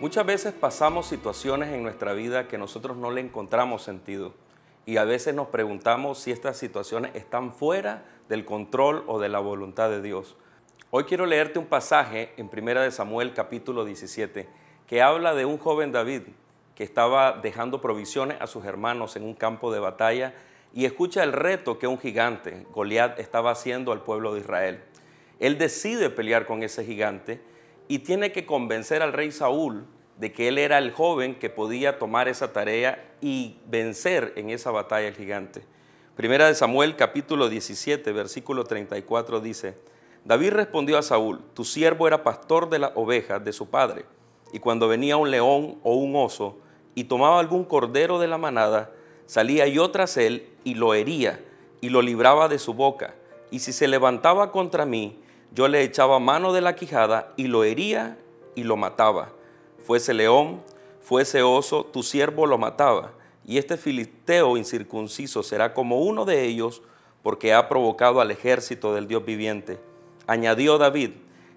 Muchas veces pasamos situaciones en nuestra vida que nosotros no le encontramos sentido y a veces nos preguntamos si estas situaciones están fuera del control o de la voluntad de Dios. Hoy quiero leerte un pasaje en 1 de Samuel capítulo 17 que habla de un joven David que estaba dejando provisiones a sus hermanos en un campo de batalla y escucha el reto que un gigante, Goliat, estaba haciendo al pueblo de Israel. Él decide pelear con ese gigante y tiene que convencer al rey Saúl de que él era el joven que podía tomar esa tarea y vencer en esa batalla al gigante. Primera de Samuel capítulo 17 versículo 34 dice, David respondió a Saúl, tu siervo era pastor de las ovejas de su padre, y cuando venía un león o un oso y tomaba algún cordero de la manada, salía yo tras él y lo hería y lo libraba de su boca, y si se levantaba contra mí, yo le echaba mano de la quijada y lo hería y lo mataba. Fuese león, fuese oso, tu siervo lo mataba. Y este filisteo incircunciso será como uno de ellos, porque ha provocado al ejército del Dios viviente. Añadió David,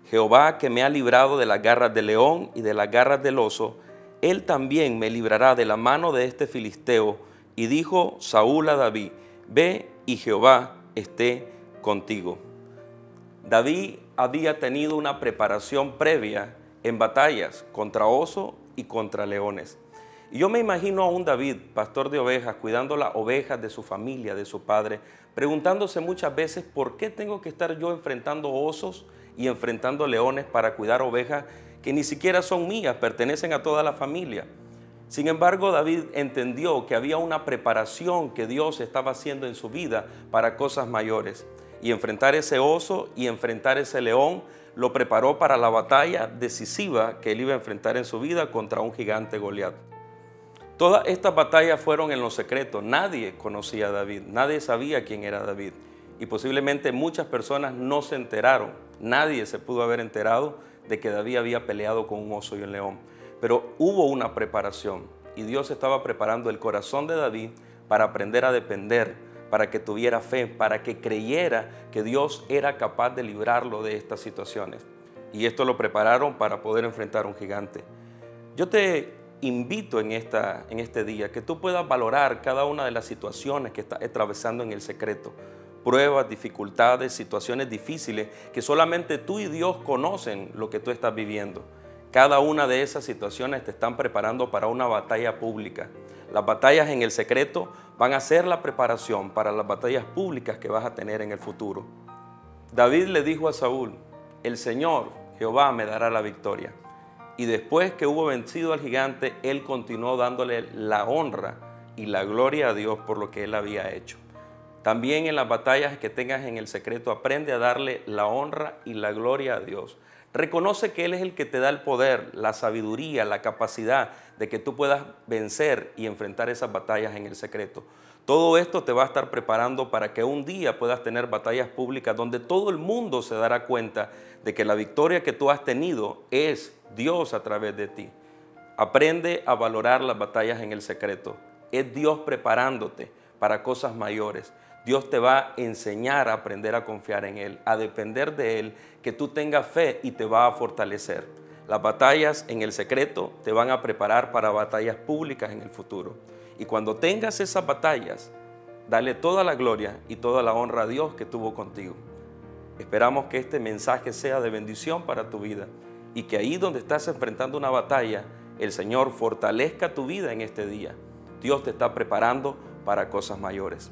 Jehová que me ha librado de las garras del león y de las garras del oso, él también me librará de la mano de este filisteo. Y dijo Saúl a David, ve y Jehová esté contigo. David había tenido una preparación previa en batallas contra oso y contra leones. Y yo me imagino a un David, pastor de ovejas, cuidando las ovejas de su familia, de su padre, preguntándose muchas veces por qué tengo que estar yo enfrentando osos y enfrentando leones para cuidar ovejas que ni siquiera son mías, pertenecen a toda la familia. Sin embargo, David entendió que había una preparación que Dios estaba haciendo en su vida para cosas mayores y enfrentar ese oso y enfrentar ese león lo preparó para la batalla decisiva que él iba a enfrentar en su vida contra un gigante Goliat. Todas estas batallas fueron en lo secreto, nadie conocía a David, nadie sabía quién era David. Y posiblemente muchas personas no se enteraron, nadie se pudo haber enterado de que David había peleado con un oso y un león, pero hubo una preparación y Dios estaba preparando el corazón de David para aprender a depender para que tuviera fe, para que creyera que Dios era capaz de librarlo de estas situaciones. Y esto lo prepararon para poder enfrentar a un gigante. Yo te invito en, esta, en este día que tú puedas valorar cada una de las situaciones que estás atravesando en el secreto. Pruebas, dificultades, situaciones difíciles que solamente tú y Dios conocen lo que tú estás viviendo. Cada una de esas situaciones te están preparando para una batalla pública. Las batallas en el secreto van a ser la preparación para las batallas públicas que vas a tener en el futuro. David le dijo a Saúl, el Señor, Jehová, me dará la victoria. Y después que hubo vencido al gigante, él continuó dándole la honra y la gloria a Dios por lo que él había hecho. También en las batallas que tengas en el secreto, aprende a darle la honra y la gloria a Dios. Reconoce que Él es el que te da el poder, la sabiduría, la capacidad de que tú puedas vencer y enfrentar esas batallas en el secreto. Todo esto te va a estar preparando para que un día puedas tener batallas públicas donde todo el mundo se dará cuenta de que la victoria que tú has tenido es Dios a través de ti. Aprende a valorar las batallas en el secreto. Es Dios preparándote para cosas mayores. Dios te va a enseñar a aprender a confiar en Él, a depender de Él, que tú tengas fe y te va a fortalecer. Las batallas en el secreto te van a preparar para batallas públicas en el futuro. Y cuando tengas esas batallas, dale toda la gloria y toda la honra a Dios que tuvo contigo. Esperamos que este mensaje sea de bendición para tu vida y que ahí donde estás enfrentando una batalla, el Señor fortalezca tu vida en este día. Dios te está preparando para cosas mayores.